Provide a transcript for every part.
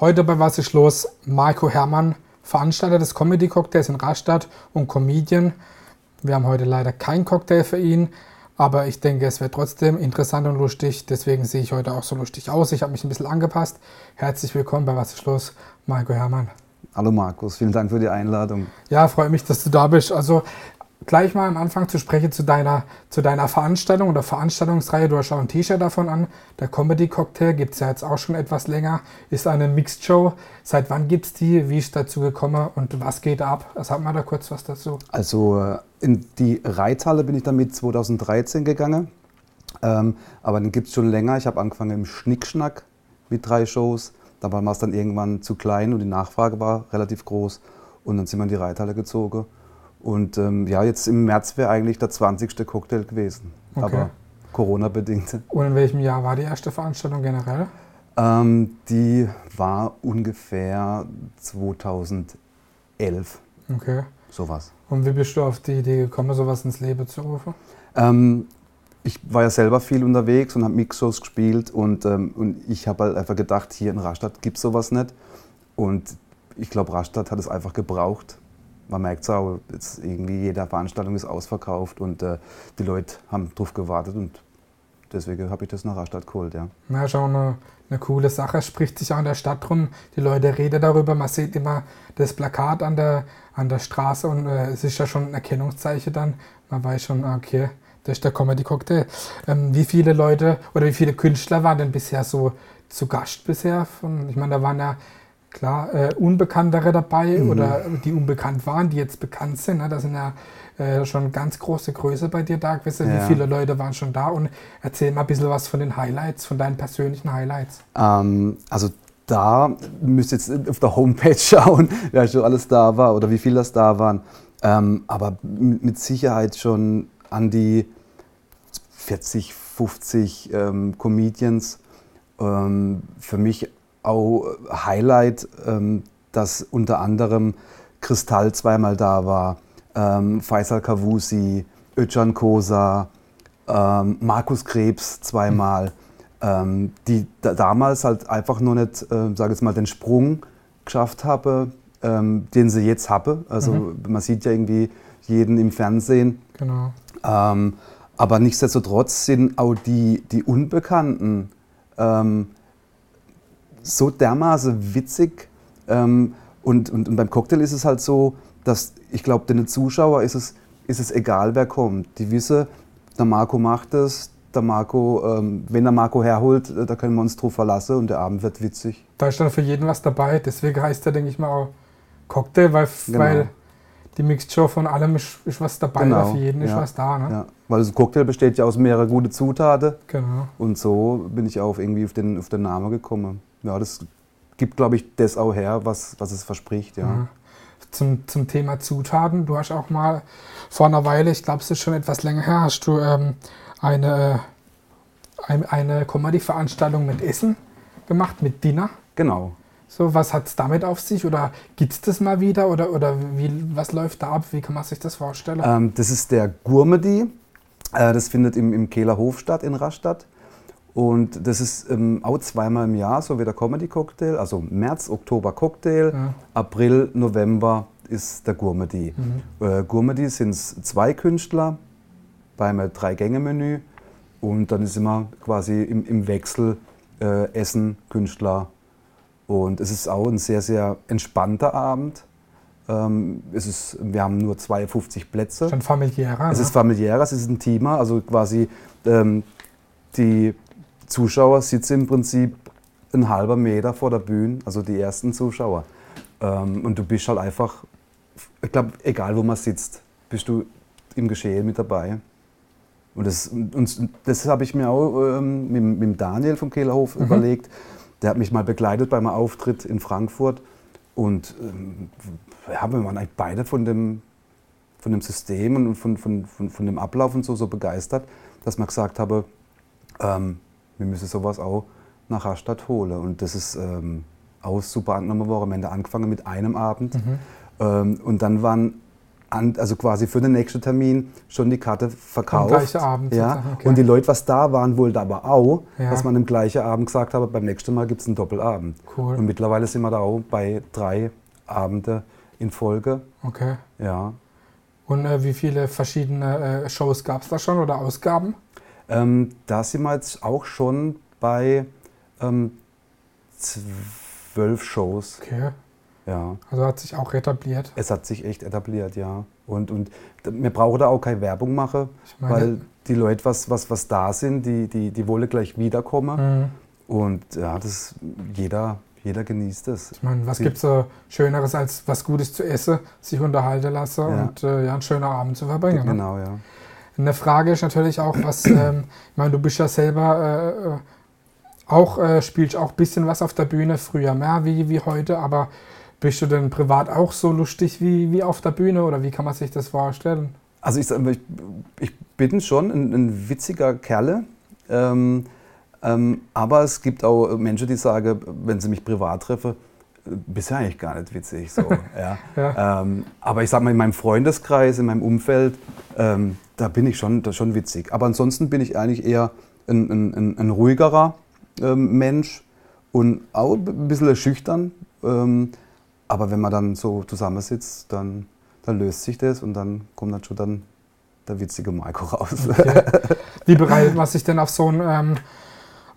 Heute bei Was ist los? Marco Herrmann, Veranstalter des Comedy Cocktails in Rastatt und Comedian. Wir haben heute leider keinen Cocktail für ihn, aber ich denke, es wird trotzdem interessant und lustig. Deswegen sehe ich heute auch so lustig aus. Ich habe mich ein bisschen angepasst. Herzlich willkommen bei Was ist los? Marco Herrmann. Hallo Markus, vielen Dank für die Einladung. Ja, freue mich, dass du da bist. Also gleich mal am Anfang zu sprechen zu deiner, zu deiner Veranstaltung oder Veranstaltungsreihe. Du hast auch ein T-Shirt davon an. Der Comedy Cocktail gibt es ja jetzt auch schon etwas länger. Ist eine Mixed Show. Seit wann gibt es die? Wie ist dazu gekommen und was geht ab? Sag mal da kurz was dazu. Also äh, in die Reithalle bin ich damit 2013 gegangen. Ähm, aber den gibt es schon länger. Ich habe angefangen im Schnickschnack mit drei Shows. Da war es dann irgendwann zu klein und die Nachfrage war relativ groß. Und dann sind wir in die Reithalle gezogen. Und ähm, ja, jetzt im März wäre eigentlich der 20. Cocktail gewesen. Okay. Aber Corona-bedingt. Und in welchem Jahr war die erste Veranstaltung generell? Ähm, die war ungefähr 2011. Okay. Sowas. Und wie bist du auf die Idee gekommen, sowas ins Leben zu rufen? Ähm, ich war ja selber viel unterwegs und habe Mixshows gespielt und, ähm, und ich habe halt einfach gedacht, hier in Rastatt gibt es sowas nicht. Und ich glaube, Rastatt hat es einfach gebraucht man merkt es auch, jetzt irgendwie jede Veranstaltung ist ausverkauft und äh, die Leute haben drauf gewartet und deswegen habe ich das nach Rastatt geholt, ja. Na, auch eine, eine coole Sache, spricht sich auch in der Stadt drum, die Leute reden darüber, man sieht immer das Plakat an der, an der Straße und äh, es ist ja schon ein Erkennungszeichen dann, man weiß schon, ah, okay, das ist der Comedy Cocktail. Ähm, wie viele Leute oder wie viele Künstler waren denn bisher so zu Gast bisher? Von, ich meine, da waren ja klar äh, Unbekanntere dabei mhm. oder die unbekannt waren, die jetzt bekannt sind. Ne? Da sind ja äh, schon ganz große Größe bei dir da gewesen. Ja. Wie viele Leute waren schon da? Und erzähl mal ein bisschen was von den Highlights, von deinen persönlichen Highlights. Ähm, also da müsst ihr jetzt auf der Homepage schauen, wer schon alles da war oder wie viele das da waren. Ähm, aber mit Sicherheit schon an die 40, 50 ähm, Comedians. Ähm, für mich auch Highlight, ähm, dass unter anderem Kristall zweimal da war, ähm, Faisal Kavusi, Öcan Kosa, ähm, Markus Krebs zweimal, ähm, die da, damals halt einfach nur nicht, äh, sage jetzt mal, den Sprung geschafft haben, ähm, den sie jetzt haben. Also mhm. man sieht ja irgendwie jeden im Fernsehen. Genau. Ähm, aber nichtsdestotrotz sind auch die, die Unbekannten ähm, so dermaßen witzig. Ähm, und, und, und, beim Cocktail ist es halt so, dass ich glaube, den Zuschauer ist es, ist es egal, wer kommt. Die wissen, der Marco macht es, der Marco, ähm, wenn der Marco herholt, äh, da können wir uns drauf verlassen und der Abend wird witzig. Da ist dann für jeden was dabei. Deswegen heißt der, denke ich mal, auch Cocktail, weil, genau. weil die Show von allem ist, ist was dabei, genau. für jeden ist was da. Ne? Ja. Weil das Cocktail besteht ja aus mehreren guten Zutaten. Genau. Und so bin ich auch irgendwie auf den, auf den Namen gekommen ja, das gibt, glaube ich, das auch her, was, was es verspricht. Ja. Mhm. Zum, zum Thema Zutaten, du hast auch mal vor einer Weile, ich glaube, es ist schon etwas länger her, hast du ähm, eine, eine, eine Comedy-Veranstaltung mit Essen gemacht, mit Dinner. Genau. So, was hat es damit auf sich oder gibt es das mal wieder oder, oder wie, was läuft da ab? Wie kann man sich das vorstellen? Ähm, das ist der Gourmedy. Äh, das findet im, im Kehler Hof statt in Rastatt. Und das ist ähm, auch zweimal im Jahr, so wie der Comedy Cocktail. Also März, Oktober Cocktail, ja. April, November ist der Gourmety. Mhm. Äh, Gourmety sind zwei Künstler beim Drei-Gänge-Menü. Und dann ist immer quasi im, im Wechsel äh, Essen, Künstler. Und es ist auch ein sehr, sehr entspannter Abend. Ähm, es ist, wir haben nur 52 Plätze. Es ist familiärer. Es ne? ist familiärer, es ist intimer. Also quasi ähm, die Zuschauer sitzen im Prinzip ein halber Meter vor der Bühne, also die ersten Zuschauer. Ähm, und du bist halt einfach, ich glaube, egal wo man sitzt, bist du im Geschehen mit dabei. Und das, und das habe ich mir auch ähm, mit, mit Daniel vom Kehlerhof mhm. überlegt. Der hat mich mal begleitet bei meinem Auftritt in Frankfurt. Und ähm, ja, wir waren eigentlich beide von dem, von dem System und von, von, von, von dem Ablauf und so, so begeistert, dass man gesagt habe, ähm, wir müssen sowas auch nach Rastatt holen. Und das ist ähm, auch super angenommen worden. Wir haben angefangen mit einem Abend. Mhm. Ähm, und dann waren an, also quasi für den nächsten Termin schon die Karte verkauft. Am gleichen Abend Ja. okay. Und die Leute, was da waren, wollten aber auch, Ja. dass man im gleichen Abend gesagt habe, beim nächsten Mal gibt es einen Doppelabend. Cool. Und mittlerweile sind wir da auch bei drei Abende in Folge. Okay. Ja. Und äh, wie viele verschiedene äh, Shows gab es da schon oder Ausgaben? Ähm, da sind wir jetzt auch schon bei ähm, zwölf Shows. Okay. Ja. Also hat sich auch etabliert. Es hat sich echt etabliert, ja. Und, und wir brauchen da auch keine Werbung machen, meine- weil die Leute, was, was, was da sind, die, die, die wollen gleich wiederkommen. Mhm. Und ja, das, jeder, jeder genießt es. Ich meine, was gibt es so Schöneres als was Gutes zu essen, sich unterhalten lassen Ja. und äh, ja, einen schönen Abend zu verbringen? Ne? Genau, ja. Eine Frage ist natürlich auch, was, ähm, ich meine, du bist ja selber äh, äh, auch, äh, spielst auch ein bisschen was auf der Bühne, früher mehr wie, wie heute, aber bist du denn privat auch so lustig wie, wie auf der Bühne oder wie kann man sich das vorstellen? Also ich, ich, ich bin schon ein, ein witziger Kerle. Ähm, ähm, aber es gibt auch Menschen, die sagen, wenn sie mich privat treffen, bist du eigentlich gar nicht witzig. So, ja. Ja. Ähm, aber ich sag mal, in meinem Freundeskreis, in meinem Umfeld, ähm, da bin ich schon, da schon witzig. Aber ansonsten bin ich eigentlich eher ein, ein, ein, ein ruhigerer ähm, Mensch und auch ein bisschen schüchtern. Ähm, aber wenn man dann so zusammensitzt, dann, dann löst sich das und dann kommt dann schon dann der witzige Marco raus. Okay. Wie bereitet man sich denn auf so einen,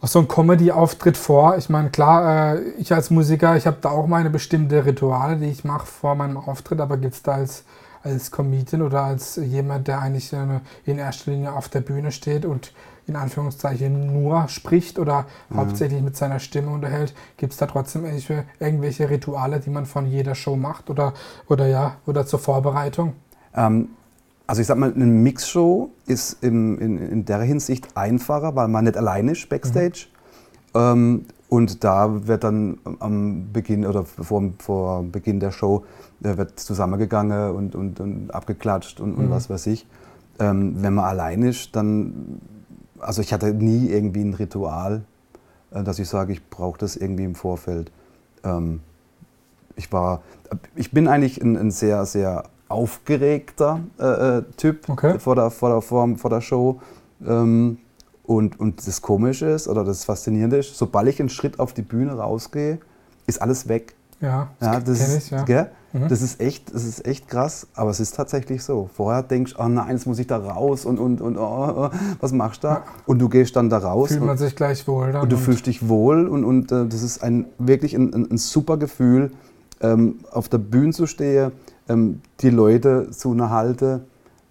auf so einen Comedy-Auftritt vor? Ich meine, klar, äh, ich als Musiker, ich habe da auch meine bestimmte Rituale, die ich mache vor meinem Auftritt, aber gibt es da als, als Comedian oder als jemand, der eigentlich äh, in erster Linie auf der Bühne steht und in Anführungszeichen nur spricht oder hauptsächlich mit seiner Stimme unterhält, gibt es da trotzdem irgendwelche, irgendwelche Rituale, die man von jeder Show macht oder, oder ja, oder zur Vorbereitung? Ähm, also ich sag mal, eine Mixshow ist im, in, in der Hinsicht einfacher, weil man nicht alleine ist backstage. Ähm, und da wird dann am Beginn oder vor, vor Beginn der Show wird zusammengegangen und, und, und abgeklatscht und, und Mhm. was weiß ich. Ähm, wenn man allein ist, dann, also ich hatte nie irgendwie ein Ritual, äh, dass ich sage, ich brauche das irgendwie im Vorfeld. Ähm, ich war, ich bin eigentlich ein, ein sehr, sehr aufgeregter äh, äh, Typ Okay. vor, der, vor, der, vor, vor der Show. Ähm, und, und das Komische ist, oder das Faszinierende ist, sobald ich einen Schritt auf die Bühne rausgehe, ist alles weg. Ja, Ja, das, ist, ich, ja. gell? Mhm. das ist echt, das ist echt krass, aber es ist tatsächlich so. Vorher denkst du, oh nein, jetzt muss ich da raus und, und, und oh, oh, was machst du da? Ja. Und du gehst dann da raus Fühlt man und, sich gleich wohl dann. und du fühlst dich wohl und, und äh, das ist ein, wirklich ein, ein, ein super Gefühl, ähm, auf der Bühne zu stehen, ähm, die Leute zu unterhalten.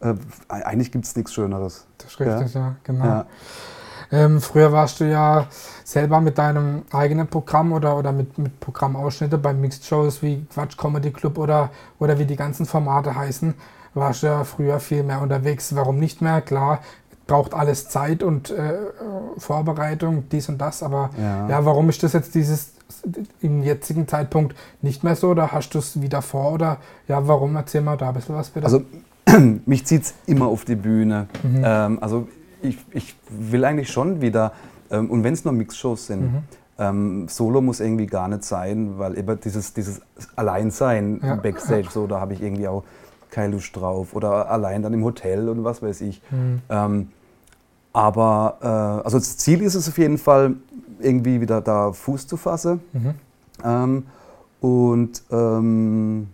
Äh, eigentlich gibt es nichts Schöneres. Das ist richtig, ja, genau. Ja. Ähm, früher warst du ja selber mit deinem eigenen Programm oder, oder mit, mit Programmausschnitte bei Mixed Shows wie Quatsch Comedy Club oder, oder wie die ganzen Formate heißen, warst du ja früher viel mehr unterwegs. Warum nicht mehr? Klar, braucht alles Zeit und äh, Vorbereitung, dies und das, aber Ja. ja, warum ist das jetzt dieses im jetzigen Zeitpunkt nicht mehr so oder hast du es wieder vor oder ja, warum? Erzähl mal da ein bisschen was bitte. Also mich zieht es immer auf die Bühne. Mhm. Ähm, also ich, ich will eigentlich schon wieder, ähm, und wenn es nur Mixshows sind, Mhm. ähm, Solo muss irgendwie gar nicht sein, weil eben dieses, dieses Alleinsein Ja, im Backstage, so da habe ich irgendwie auch keine Lust drauf. Oder allein dann im Hotel und was weiß ich. Mhm. Ähm, aber äh, also das Ziel ist es auf jeden Fall, irgendwie wieder da Fuß zu fassen. Mhm. Ähm, und ähm,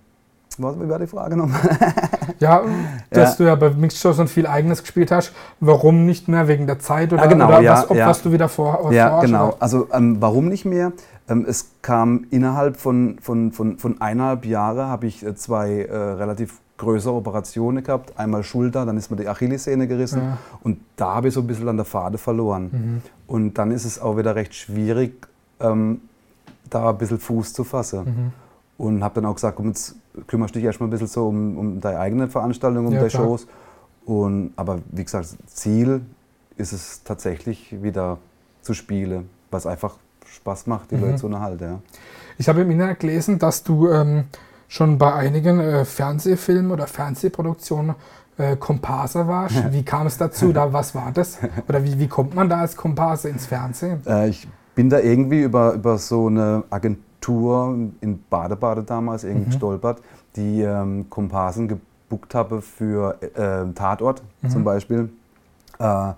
was wie war die Frage nochmal? Ja, dass Ja. du ja bei Mixed Shows und viel Eigenes gespielt hast. Warum nicht mehr? Wegen der Zeit oder, Ah, genau, oder ja, was, ob ja. was du wieder vor Ja, vorhast, genau. oder? Also ähm, warum nicht mehr? Ähm, es kam innerhalb von, von, von, von eineinhalb Jahren habe ich äh, zwei äh, relativ größere Operationen gehabt. Einmal Schulter, dann ist mir die Achillessehne gerissen Ja. und da habe ich so ein bisschen an der Pfade verloren. Mhm. Und dann ist es auch wieder recht schwierig, ähm, da ein bisschen Fuß zu fassen. Mhm. Und habe dann auch gesagt, komm, jetzt kümmerst du dich erstmal ein bisschen so um, um deine eigene Veranstaltung, um Ja, deine klar. Shows. Und, aber wie gesagt, Ziel ist es tatsächlich wieder zu spielen, was einfach Spaß macht, die Mhm. Leute zu unterhalten. Ja. Ich habe im Internet gelesen, dass du ähm, schon bei einigen äh, Fernsehfilmen oder Fernsehproduktionen äh, Komparse warst. Wie kam es dazu? Da, was war das? Oder wie, wie kommt man da als Komparse ins Fernsehen? Äh, ich bin da irgendwie über, über so eine Agentur in Badebade damals irgendwie Mhm. gestolpert, die ähm, Komparsen gebuckt habe für äh, Tatort mhm. zum Beispiel. Äh,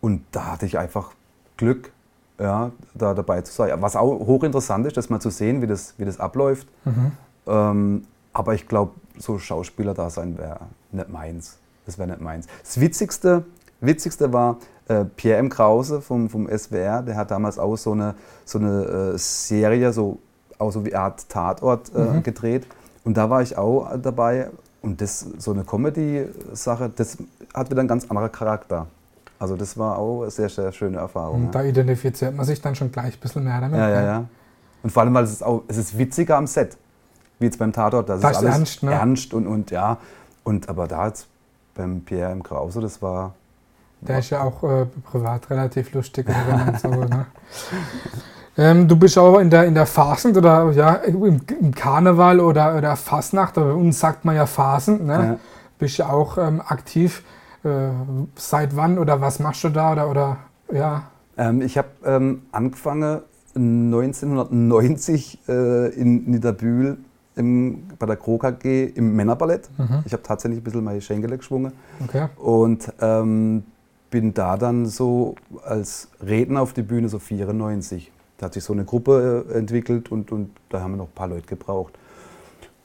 und da hatte ich einfach Glück, ja, da dabei zu sein. Was auch hochinteressant ist, das mal zu sehen, wie das, wie das abläuft. Mhm. Ähm, aber ich glaube, so Schauspieler da sein wäre nicht meins. Das wäre nicht meins. Das Witzigste, Witzigste war äh, Pierre M. Krause vom, vom SWR, der hat damals auch so eine, so eine äh, Serie, so, auch so wie Art Tatort äh, mhm. gedreht. Und da war ich auch dabei. Und das, so eine Comedy-Sache, das hatte dann einen ganz anderen Charakter. Also das war auch eine sehr, sehr schöne Erfahrung. Und da identifiziert man sich dann schon gleich ein bisschen mehr damit. Ja, ja, ja. Und vor allem, weil es ist, auch, es ist witziger am Set, wie jetzt beim Tatort. Das, das ist alles ernst, ne? ernst und, und ja. Und aber da jetzt beim Pierre im Krause, das war... Der ist ja auch äh, privat relativ lustig. so, ne? ähm, du bist auch in der, in der Phasen oder ja, im, im Karneval oder, oder Fasnacht, aber bei uns sagt man ja Phasen, ne? Ja. Bist ja auch ähm, aktiv. Äh, seit wann oder was machst du da oder, oder ja? Ähm, ich habe ähm, angefangen 1990 äh, in Niederbühl im, bei der Krog AG im Männerballett. Mhm. Ich habe tatsächlich ein bisschen meine Schenkele geschwungen. Okay. Und ähm, bin da dann so als Redner auf die Bühne, so 94. Da hat sich so eine Gruppe äh, entwickelt und, und da haben wir noch ein paar Leute gebraucht.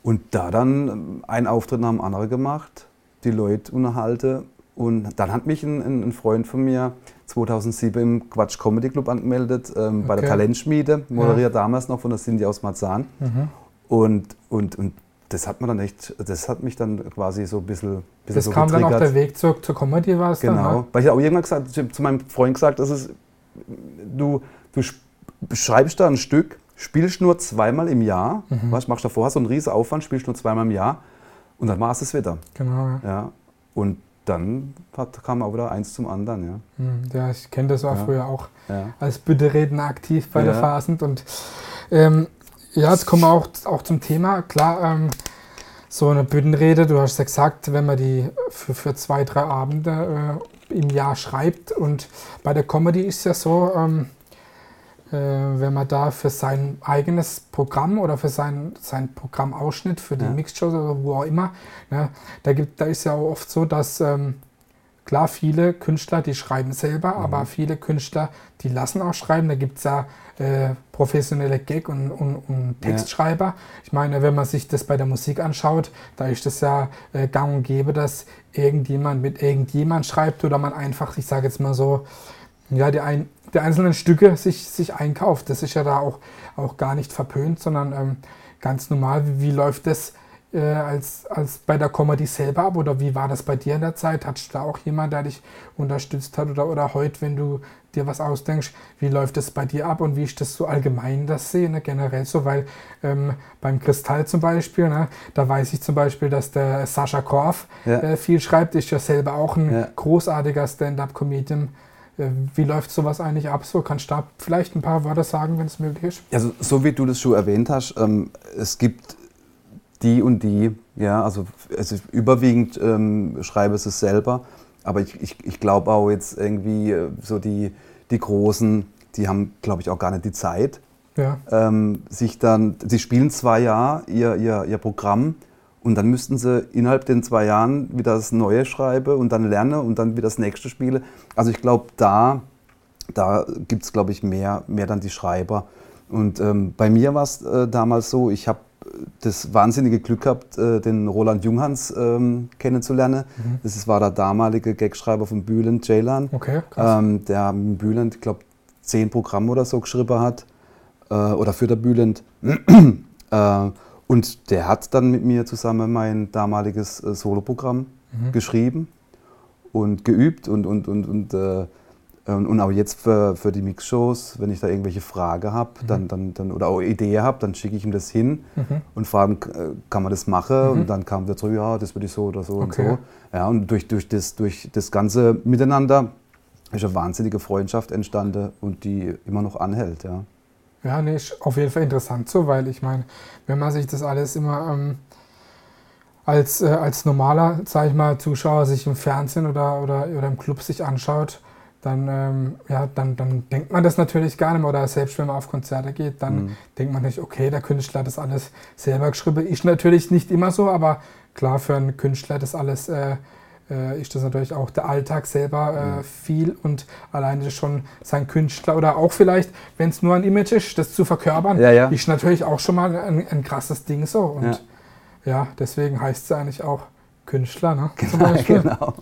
Und da dann ähm, ein Auftritt nach dem anderen gemacht, die Leute unterhalte und dann hat mich ein, ein, Freund von mir 2007 im Quatsch Comedy Club angemeldet, ähm, okay. bei der Talentschmiede, moderiert ja. damals noch von der Cindy aus Marzahn. Mhm. Und, und, und das hat man dann echt, das hat mich dann quasi so ein bisschen, bisschen Das so kam getriggert. dann auch der Weg zur, zur Comedy, war es Genau, dann, ne? weil ich auch irgendwann gesagt, zu meinem Freund gesagt, das ist, du, du schreibst da ein Stück, spielst nur zweimal im Jahr, mhm. weißt, machst davor so einen riesen Aufwand, spielst nur zweimal im Jahr und dann war es es wieder. Genau, ja. ja. Und dann hat, kam auch wieder eins zum anderen. Ja, hm, ja ich kenne das auch ja. früher auch ja. als Bütteredner aktiv bei der Phasend. Und ähm, ja, jetzt kommen wir auch, auch zum Thema. Klar, ähm, so eine Büttenrede, du hast ja gesagt, wenn man die für, für zwei, drei Abende äh, im Jahr schreibt. Und bei der Comedy ist ja so, ähm, äh, wenn man da für sein eigenes Programm oder für sein, sein Programmausschnitt, für die ja. Mixshows oder wo auch immer, ne, da, gibt, da ist ja auch oft so, dass ähm, klar viele Künstler, die schreiben selber, mhm. aber viele Künstler, die lassen auch schreiben. Da gibt es ja äh, professionelle Gag- und, und, und Textschreiber. Ja. Ich meine, wenn man sich das bei der Musik anschaut, da ist es ja äh, gang und gäbe, dass irgendjemand mit irgendjemand schreibt oder man einfach, ich sage jetzt mal so, ja, die, ein, die einzelnen Stücke sich, sich einkauft. Das ist ja da auch, auch gar nicht verpönt, sondern ähm, ganz normal. Wie, wie läuft das äh, als, als bei der Comedy selber ab? Oder wie war das bei dir in der Zeit? Hattest du da auch jemand, der dich unterstützt hat? Oder, oder heute, wenn du dir was ausdenkst, wie läuft das bei dir ab und wie ich das so allgemein das sehe, ne, generell so, weil ähm, beim Kristall zum Beispiel, ne, da weiß ich zum Beispiel, dass der Sascha Korf ja. äh, viel schreibt, ist ja selber auch ein ja. großartiger Stand-up-Comedian äh, wie läuft sowas eigentlich ab? So, kannst du da vielleicht ein paar Worte sagen, wenn es möglich ist? Also, so wie du das schon erwähnt hast, ähm, es gibt die und die, ja, also, also überwiegend ähm, schreibe es selber, aber ich, ich, ich glaube auch jetzt irgendwie äh, so die, die Großen, die haben, glaube ich, auch gar nicht die Zeit, ja. ähm, sich dann, sie spielen zwei Jahre ihr, ihr, ihr Programm und dann müssten sie innerhalb den zwei Jahren wieder das Neue schreiben und dann lernen und dann wieder das nächste spielen. Also ich glaube, da, da gibt es, glaube ich, mehr, mehr dann die Schreiber. Und ähm, bei mir war es äh, damals so, ich habe das wahnsinnige Glück gehabt, äh, den Roland Junghans ähm, kennenzulernen. Mhm. Das war der damalige Gagschreiber von Bühlen, Ceylan. Okay, ähm, der mit Bühlen, ich glaube, zehn Programme oder so geschrieben hat. Äh, oder für der Bühlend. äh, und der hat dann mit mir zusammen mein damaliges äh, Soloprogramm mhm. geschrieben und geübt und, und, und, und, äh, und auch jetzt für, für die Mixshows, wenn ich da irgendwelche Fragen habe mhm. dann, dann, dann, oder auch Ideen habe, dann schicke ich ihm das hin mhm. und frage, äh, kann man das machen? Mhm. Und dann kam er zurück, ja, das würde ich so oder so okay. und so. Ja, und durch, durch, das, durch das ganze Miteinander ist eine wahnsinnige Freundschaft entstanden und die immer noch anhält. Ja. Ja, nee, ist auf jeden Fall interessant so, weil ich meine, wenn man sich das alles immer ähm, als, äh, als normaler, sag ich mal, Zuschauer sich im Fernsehen oder, oder, oder im Club sich anschaut, dann, ähm, ja, dann, dann denkt man das natürlich gar nicht mehr. Oder selbst wenn man auf Konzerte geht, dann mhm. denkt man nicht, okay, der Künstler hat das alles selber geschrieben. Ist natürlich nicht immer so, aber klar für einen Künstler das alles äh, äh, ist das natürlich auch der Alltag selber äh, mhm. viel und alleine schon sein Künstler oder auch vielleicht, wenn es nur ein Image ist, das zu verkörpern, ja, ja. ist natürlich auch schon mal ein, ein krasses Ding so. Und ja, ja deswegen heißt es eigentlich auch Künstler, ne? Genau. genau.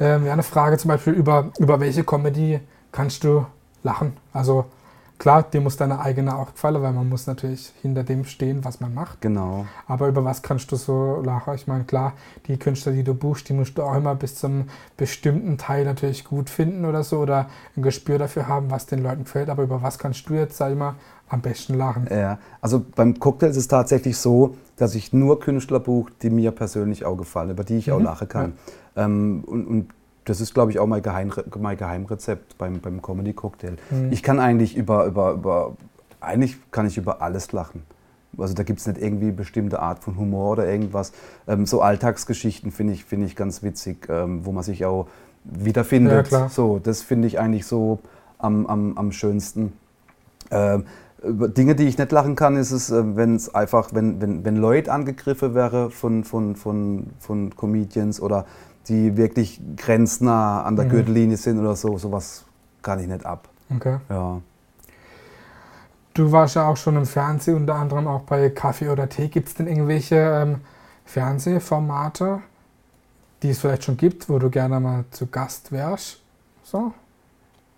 Ähm, ja, eine Frage zum Beispiel über, über welche Comedy kannst du lachen? Also Klar, dir muss deine eigene auch gefallen, weil man muss natürlich hinter dem stehen, was man macht. Genau. Aber über was kannst du so lachen? Ich meine, klar, die Künstler, die du buchst, die musst du auch immer bis zum bestimmten Teil natürlich gut finden oder so oder ein Gespür dafür haben, was den Leuten gefällt. Aber über was kannst du jetzt, sag ich mal, am besten lachen? Ja, also beim Cocktail ist es tatsächlich so, dass ich nur Künstler buche, die mir persönlich auch gefallen, über die ich mhm. auch lachen kann. Ja. Ähm, und, und das ist, glaube ich, auch mein, Geheim, mein Geheimrezept beim, beim Comedy Cocktail. Mhm. Ich kann eigentlich über, über, über, eigentlich kann ich über alles lachen. Also da gibt es nicht irgendwie bestimmte Art von Humor oder irgendwas. Ähm, so Alltagsgeschichten finde ich, find ich ganz witzig, ähm, wo man sich auch wiederfindet. Ja, so, das finde ich eigentlich so am, am, am schönsten. Ähm, Dinge, die ich nicht lachen kann, ist es, äh, wenn es einfach, wenn, wenn, wenn Leute angegriffen wäre von, von, von, von Comedians oder die wirklich grenznah an der mhm. Gürtellinie sind oder so, sowas kann ich nicht ab. Okay. Ja. Du warst ja auch schon im Fernsehen, unter anderem auch bei Kaffee oder Tee. Gibt es denn irgendwelche ähm, Fernsehformate, die es vielleicht schon gibt, wo du gerne mal zu Gast wärst? So?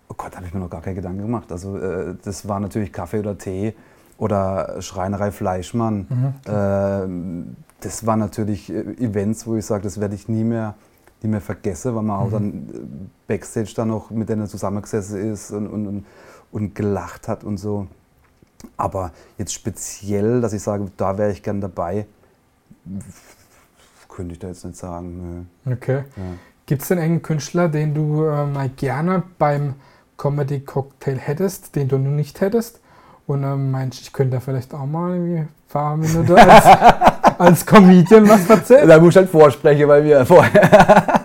Oh Gott, habe ich mir noch gar keine Gedanken gemacht. Also äh, das war natürlich Kaffee oder Tee oder Schreinerei Fleischmann. Mhm. Äh, das waren natürlich Events, wo ich sage, das werde ich nie mehr nicht mehr vergesse, weil man mhm. auch dann äh, Backstage dann noch mit denen zusammengesessen ist und, und, und gelacht hat und so. Aber jetzt speziell, dass ich sage, da wäre ich gern dabei, könnte ich da jetzt nicht sagen. Nö. Okay. Ja. Gibt es denn einen Künstler, den du äh, mal gerne beim Comedy Cocktail hättest, den du nur nicht hättest? Und ähm, meinst ich könnte da vielleicht auch mal irgendwie ein paar Minuten als, als Comedian was erzählen? Da muss ich halt vorsprechen, weil wir vorher.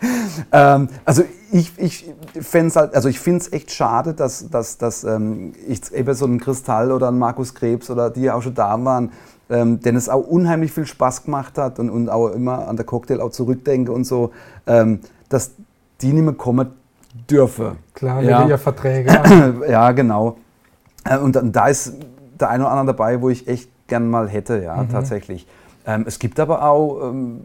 ähm, also ich, ich fände halt, also ich finde es echt schade, dass, dass, dass ähm, ich eben so einen Kristall oder einen Markus Krebs oder die auch schon da waren, ähm, denn es auch unheimlich viel Spaß gemacht hat und, und auch immer an der Cocktail auch zurückdenke und so, ähm, dass die nicht mehr kommen dürfen. Klar, ja, ja Verträge. ja, genau. Äh, und da ist der eine oder andere dabei, wo ich echt gern mal hätte, ja, mhm. tatsächlich. Ähm, es gibt aber auch ähm,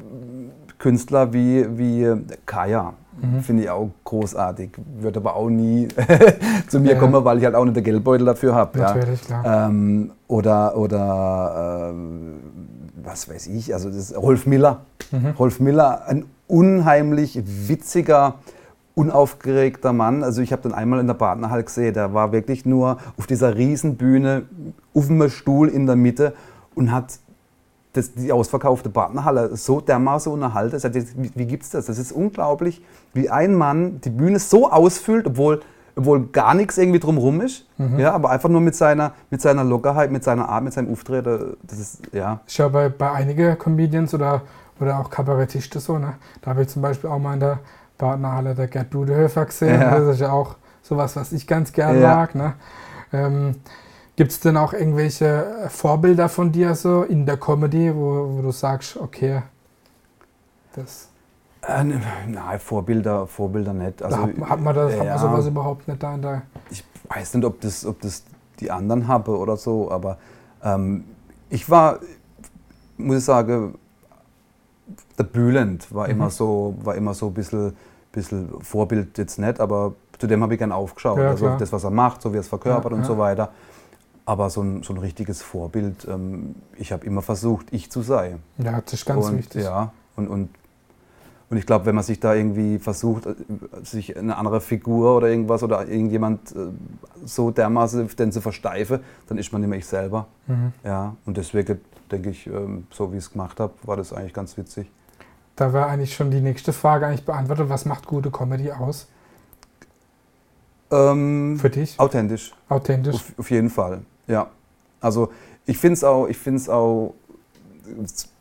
Künstler wie, wie Kaya. Mhm. Finde ich auch großartig. Wird aber auch nie zu mir ja. kommen, weil ich halt auch nicht den Geldbeutel dafür habe. Natürlich, ja. klar. Ähm, oder oder ähm, was weiß ich, also das Rolf Miller. Mhm. Rolf Miller, ein unheimlich witziger, unaufgeregter Mann. Also ich habe den einmal in der Partnerhalle gesehen, der war wirklich nur auf dieser Riesenbühne, auf einem Stuhl in der Mitte und hat das, die ausverkaufte Partnerhalle so dermaßen unterhalten. Wie, wie gibt es das? Das ist unglaublich, wie ein Mann die Bühne so ausfüllt, obwohl, obwohl gar nichts irgendwie drumherum ist. Mhm. Ja, aber einfach nur mit seiner, mit seiner Lockerheit, mit seiner Art, mit seinem Auftreten. Das ist, ja. Ich habe bei, bei einigen Comedians oder, oder auch Kabarettisten so, ne? da habe ich zum Beispiel auch mal in der Partnerhalle der Gerd Budehöfer gesehen. Ja. Das ist ja auch sowas, was ich ganz gerne ja. mag. Ne? Ähm, Gibt es denn auch irgendwelche Vorbilder von dir so in der Comedy, wo, wo du sagst, okay, das. Äh, ne, nein, Vorbilder, Vorbilder nicht. Also, hat, hat, man das, ja, hat man sowas überhaupt nicht da in der. Ich weiß nicht, ob das, ob das die anderen habe oder so, aber ähm, ich war, muss ich sagen, der Bülent war mhm. immer so, war immer so ein bisschen, bisschen Vorbild jetzt nicht, aber zu dem habe ich gern aufgeschaut. Ja, also das, was er macht, so wie er es verkörpert ja, und so weiter. Aber so ein, so ein richtiges Vorbild, ähm, ich habe immer versucht, ich zu sein. Ja, das ist ganz und, wichtig. Ja, und, und, und ich glaube, wenn man sich da irgendwie versucht, äh, sich eine andere Figur oder irgendwas oder irgendjemand äh, so dermaßen den zu versteifen, dann ist man mehr ich selber. Mhm. Ja, und deswegen denke ich, ähm, so wie ich es gemacht habe, war das eigentlich ganz witzig. Da war eigentlich schon die nächste Frage eigentlich beantwortet. Was macht gute Comedy aus? Ähm, Für dich? Authentisch. Authentisch. Auf, auf jeden Fall, ja. Also ich finde es auch, ich finde es auch,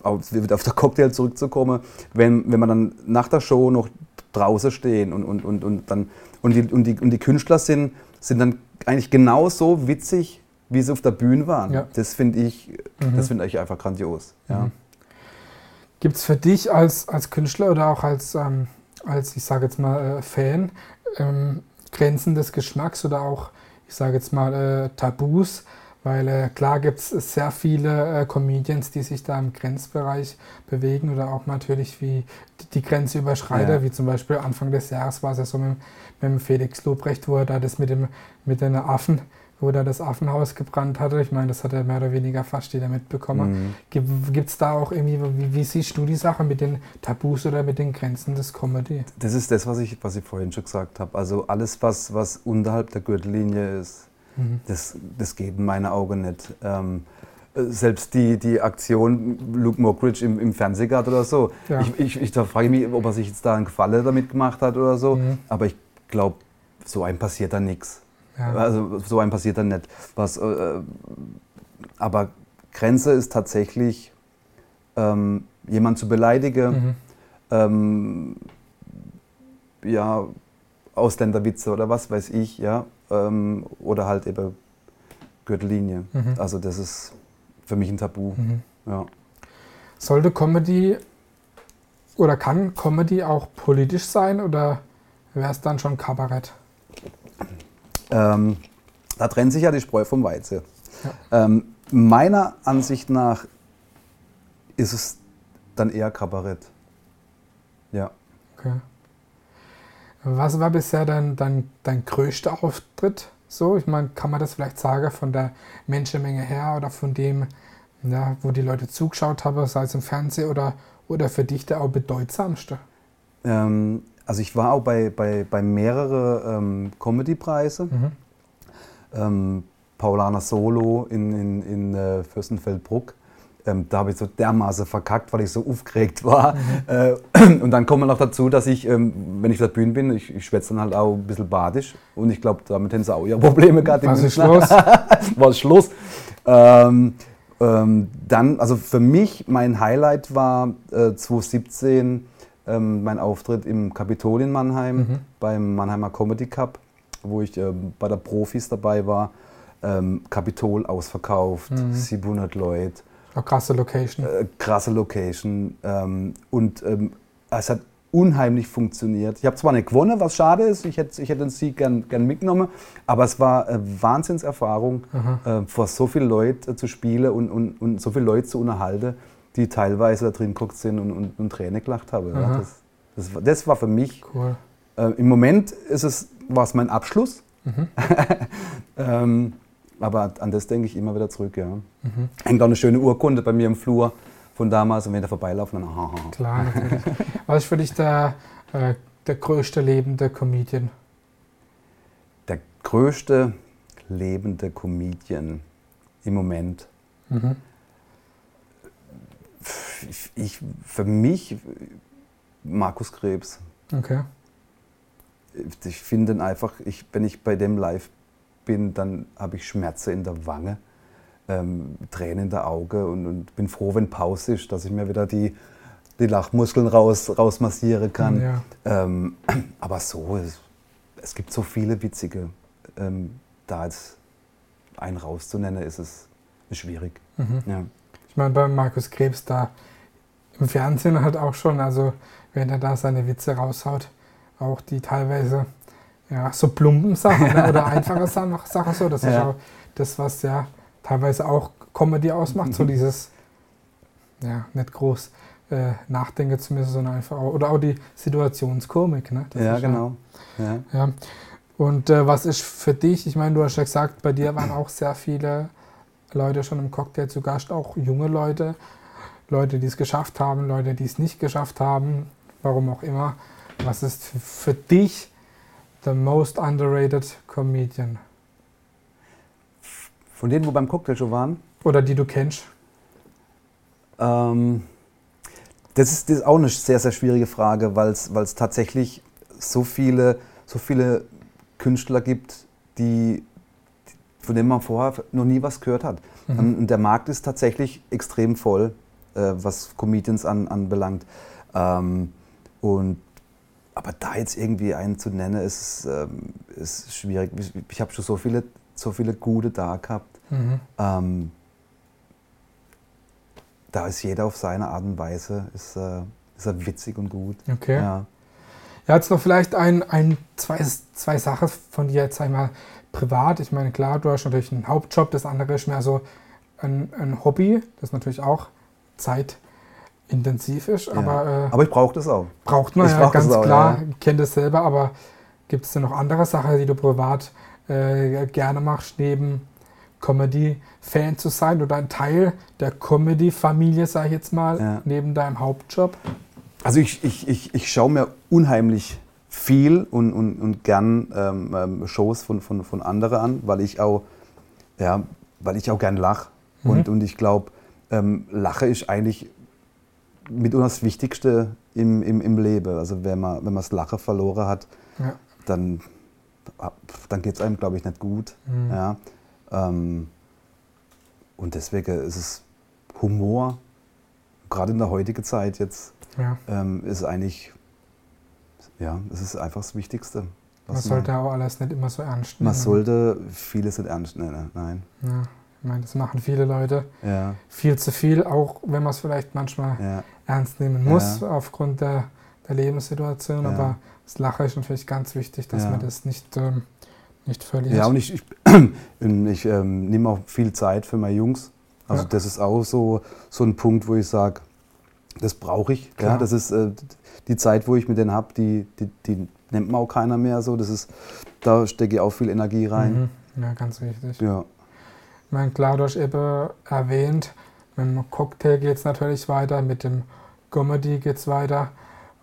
auf der Cocktail zurückzukommen, wenn, wenn man dann nach der Show noch draußen stehen und, und, und, und dann und die, und, die, und die Künstler sind, sind dann eigentlich genauso witzig, wie sie auf der Bühne waren. Ja. Das finde ich, mhm. das ich einfach grandios. Ja. Mhm. Gibt es für dich als, als Künstler oder auch als, ähm, als ich sage jetzt mal, äh, Fan ähm, Grenzen des Geschmacks oder auch, ich sage jetzt mal, äh, Tabus? Weil äh, klar gibt es sehr viele äh, Comedians, die sich da im Grenzbereich bewegen oder auch natürlich wie die, die Grenzüberschreiter, ja. wie zum Beispiel Anfang des Jahres war es ja so mit, mit dem Felix Lobrecht, wo er da das mit, dem, mit den Affen wo er das Affenhaus gebrannt hatte. Ich meine, das hat er mehr oder weniger fast jeder mitbekommen. Mhm. Gibt es da auch irgendwie, wie, wie, siehst du die Sache mit den Tabus oder mit den Grenzen des Comedy? Das ist das, was ich, was ich vorhin schon gesagt habe. Also alles, was, was unterhalb der Gürtellinie ist, mhm. das, das geht in meine Augen nicht. Ähm, selbst die, die Aktion Luke Mockridge im, im Fernsehgarten oder so. Ja. Ich, ich, ich da frage mich, ob er sich jetzt da einen Gefalle damit gemacht hat oder so. Mhm. Aber ich glaube, so einem passiert da nichts. Ja. Also so einem passiert dann nicht. Was, äh, aber Grenze ist tatsächlich, ähm, jemand zu beleidigen, mhm. ähm, ja, Ausländerwitze oder was weiß ich, ja, ähm, oder halt eben Gürtellinie. Mhm. Also das ist für mich ein Tabu. Mhm. Ja. Sollte Comedy oder kann Comedy auch politisch sein oder wäre es dann schon Kabarett? Ähm, da trennt sich ja die Spreu vom Weizen. Ja. Ähm, meiner Ansicht nach ist es dann eher Kabarett. Ja. Okay. Was war bisher dein, dein, dein größter Auftritt? So, ich meine, kann man das vielleicht sagen von der Menschenmenge her oder von dem, ja, wo die Leute zugeschaut haben, sei es im Fernsehen oder, oder für dich der auch bedeutsamste? Ähm, also ich war auch bei, bei, bei mehreren ähm, Comedy-Preise. Mhm. Ähm, Paulana Solo in, in, in äh, Fürstenfeldbruck. Ähm, da habe ich so dermaßen verkackt, weil ich so aufgeregt war. Mhm. Äh, und dann kommt noch dazu, dass ich, ähm, wenn ich auf der Bühne bin, ich, ich schwätze dann halt auch ein bisschen badisch. Und ich glaube, damit hätten sie auch ihre Probleme gehabt. Was ist Schluss? Was Schluss? Ähm, ähm, dann, also für mich, mein Highlight war äh, 2017 ähm, mein Auftritt im Kapitol in Mannheim mhm. beim Mannheimer Comedy Cup, wo ich ähm, bei der Profis dabei war. Ähm, Kapitol ausverkauft, mhm. 700 Leute. Auch krasse Location. Äh, krasse Location. Ähm, und ähm, es hat unheimlich funktioniert. Ich habe zwar nicht gewonnen, was schade ist, ich hätte, ich hätte den Sieg gern, gern mitgenommen, aber es war eine Wahnsinnserfahrung, äh, vor so vielen Leuten äh, zu spielen und, und, und so viele Leute zu unterhalten die teilweise da drin geguckt sind und, und, und Tränen gelacht haben. Ja, das, das, das, war für mich, cool. äh, im Moment ist es, war es mein Abschluss. Mhm. ähm, aber an das denke ich immer wieder zurück. Ja. Mhm. Hängt auch eine schöne Urkunde bei mir im Flur von damals und wenn da vorbeilaufen, dann aha. Klar, natürlich. Was ist für dich der, äh, der größte lebende Comedian? Der größte lebende Comedian im Moment. Mhm ich, für mich Markus Krebs. Okay. Ich finde einfach, ich, wenn ich bei dem live bin, dann habe ich Schmerzen in der Wange, ähm, Tränen in der Auge und, und, bin froh, wenn Pause ist, dass ich mir wieder die, die Lachmuskeln raus, rausmassieren kann. Ja. Ähm, aber so, es, es, gibt so viele witzige. Ähm, da jetzt einen rauszunennen, ist es schwierig. Mhm. Ja. Ich meine, bei Markus Krebs da im Fernsehen halt auch schon, also wenn er da seine Witze raushaut, auch die teilweise ja, so plumpen Sachen ne? oder einfache Sachen, so, das ja. ist auch das, was ja teilweise auch Comedy ausmacht, mhm. so dieses, ja, nicht groß äh, nachdenken zu müssen, sondern einfach auch, oder auch die Situationskomik. Ne? Das ja, genau. Ja. ja. Und äh, was ist für dich, ich meine, du hast ja gesagt, bei dir waren auch sehr viele Leute schon im Cocktail zu Gast, auch junge Leute, Leute, die es geschafft haben, Leute, die es nicht geschafft haben, warum auch immer. Was ist für dich the most underrated comedian? Von denen, wo beim Cocktail schon waren? Oder die du kennst? Ähm, das, ist, das ist auch eine sehr, sehr schwierige Frage, weil es tatsächlich so viele, so viele Künstler gibt, die von dem man vorher noch nie was gehört hat. Mhm. Und der Markt ist tatsächlich extrem voll, äh, was Comedians an, anbelangt. Ähm, und aber da jetzt irgendwie einen zu nennen, ist, ähm, ist schwierig. Ich, ich habe schon so viele, so viele gute da gehabt. Mhm. Ähm, da ist jeder auf seine Art und Weise, ist, äh, ist er witzig und gut. Okay. Ja. Ja, jetzt noch vielleicht ein, ein zwei, zwei Sachen von dir jetzt einmal privat. Ich meine, klar, du hast natürlich einen Hauptjob, das andere ist mehr so ein, ein Hobby, das natürlich auch zeitintensiv ist, Ja. aber, äh, Aber ich brauche das auch. braucht man ich ja ganz auch, klar. ja. Ich kenne das selber, aber gibt es denn noch andere Sachen, die du privat äh, gerne machst, neben Comedy-Fan zu sein oder ein Teil der Comedy-Familie, sage ich jetzt mal, Ja. neben deinem Hauptjob? Also ich, ich, ich, ich schaue mir unheimlich viel und, und, und gern ähm, ähm, Shows von, von, von anderen an, weil ich auch, ja, weil ich auch gern lache. Mhm. Und, und ich glaube, ähm, Lache ist eigentlich mitunter das Wichtigste im, im, im Leben. Also wenn man, wenn man das Lachen verloren hat, Ja. dann, dann geht es einem, glaube ich, nicht gut. Mhm. Ja. Ähm, und deswegen ist es Humor, gerade in der heutigen Zeit jetzt, Ja. ähm, ist eigentlich, ja, es ist einfach das Wichtigste. Man sollte auch alles nicht immer so ernst nehmen. man sollte vieles nicht ernst nehmen. Nein. Ja, ich meine, das machen viele Leute Ja, viel zu viel, auch wenn man es vielleicht manchmal ja, ernst nehmen muss aufgrund der, der Lebenssituation. Ja. Aber das Lachen ist natürlich ganz wichtig, dass Ja. man das nicht, ähm, nicht verliert. ja, und ich, ich, ich ähm, nehme auch viel Zeit für meine Jungs. Also Ja. das ist auch so, so ein Punkt, wo ich sage, das brauche ich. Ja, Klar. das ist äh, die Zeit, wo ich mit denen habe, die, die, die nimmt man auch keiner mehr so. Das ist, da stecke ich auch viel Energie rein. Mhm. Ja, ganz wichtig. Ja. Ich meine, klar, du hast eben erwähnt, mit dem Cocktail geht es natürlich weiter, mit dem Comedy geht es weiter.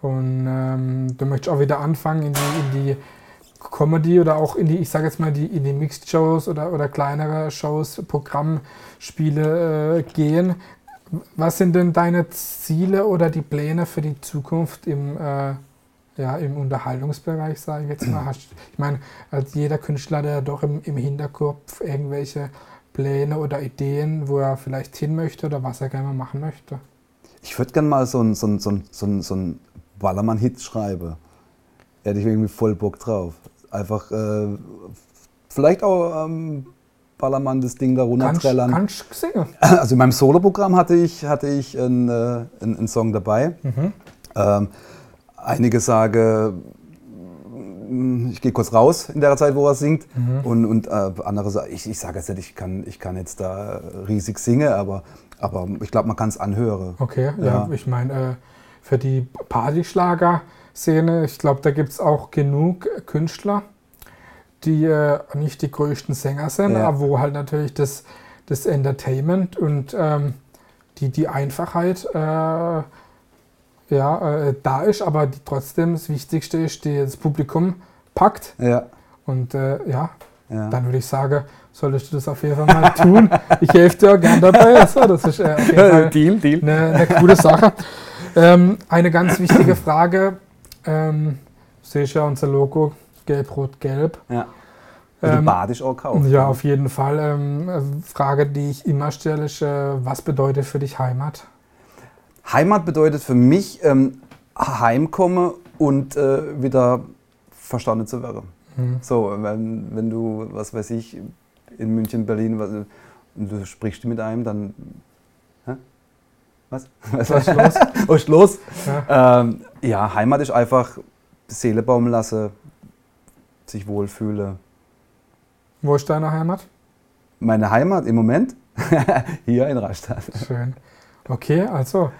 Und ähm, du möchtest auch wieder anfangen in die, in die Comedy oder auch in die, ich sage jetzt mal, die, in die Mixed-Shows oder, oder kleinere Shows, Programmspiele äh, gehen. Was sind denn deine Ziele oder die Pläne für die Zukunft im, äh, ja, im Unterhaltungsbereich, sage ich jetzt mal? Hast, ich meine, als jeder Künstler, der doch im, im Hinterkopf irgendwelche Pläne oder Ideen, wo er vielleicht hin möchte oder was er gerne mal machen möchte. Ich würde gerne mal so einen so ein, so ein, so ein, so ein Ballermann-Hit schreiben. Hätte ich irgendwie voll Bock drauf. Einfach, äh, vielleicht auch ähm, Ballermann das Ding da Kannst, runterträllern. kannst du singen? Also in meinem Soloprogramm hatte ich, hatte ich einen, äh, einen, einen Song dabei. Mhm. Ähm, einige sagen, ich gehe kurz raus in der Zeit, wo er singt. Mhm. Und, und äh, andere sagen, ich, ich sage jetzt nicht, ich kann, ich kann jetzt da riesig singen, aber, aber ich glaube, man kann es anhören. Okay, ja, Ja. ich meine, äh, für die Partyschlager-Szene, ich glaube, da gibt es auch genug Künstler, die äh, nicht die größten Sänger sind, Ja. aber wo halt natürlich das, das Entertainment und ähm, die, die Einfachheit äh, ja, äh, da ist, aber die trotzdem das Wichtigste ist, die das Publikum packt. Ja, Und äh, ja, ja. dann würde ich sagen, solltest du das auf jeden Fall mal tun. Ich helfe dir auch gern dabei. Also, das ist äh, auf jeden Fall Deal, Deal. eine, eine coole Sache. Ähm, eine ganz wichtige Frage. Ähm, sehe ich ja unser Logo, gelb, rot, gelb. Ja. Ähm, badisch auch kaufen. Ja, auf jeden Fall. Ähm, äh, Frage, die ich immer stelle, ist, äh, was bedeutet für dich Heimat? Heimat bedeutet für mich ähm, heimkommen und äh, wieder verstanden zu werden. Hm. So, wenn, wenn du, was weiß ich, in München, Berlin, was, und du sprichst mit einem, dann. Hä? Was? Was ist los? Was ist los? Ja. Ähm, ja, Heimat ist einfach Seele baumeln lassen, sich wohlfühlen. Wo ist deine Heimat? Meine Heimat im Moment hier in Rastatt. Schön. Okay, also,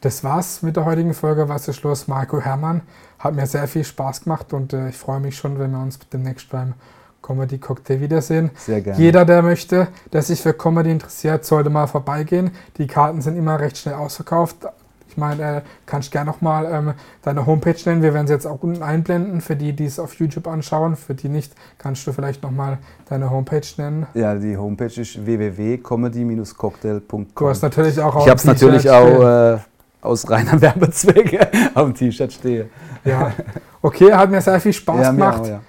das war's mit der heutigen Folge. Was ist los? Marco Herrmann. Hat mir sehr viel Spaß gemacht und äh, ich freue mich schon, wenn wir uns demnächst beim Comedy Cocktail wiedersehen. Sehr gerne. Jeder, der möchte, der sich für Comedy interessiert, sollte mal vorbeigehen. Die Karten sind immer recht schnell ausverkauft. Ich meine, äh, kannst gerne nochmal ähm, deine Homepage nennen. Wir werden sie jetzt auch unten einblenden. Für die, die es auf YouTube anschauen, für die nicht, kannst du vielleicht nochmal deine Homepage nennen. Ja, die Homepage ist www.comedy-cocktail.com. Du hast natürlich auch Ich habe es natürlich stehen. auch äh, aus reiner Werbezwecke auf dem T-Shirt stehe. Ja. Okay, hat mir sehr viel Spaß Ja, gemacht. auch, ja.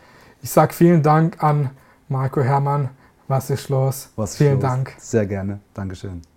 Ich sage vielen Dank an Marco Herrmann. Was ist los? Was ist vielen los? Dank. Sehr gerne. Dankeschön.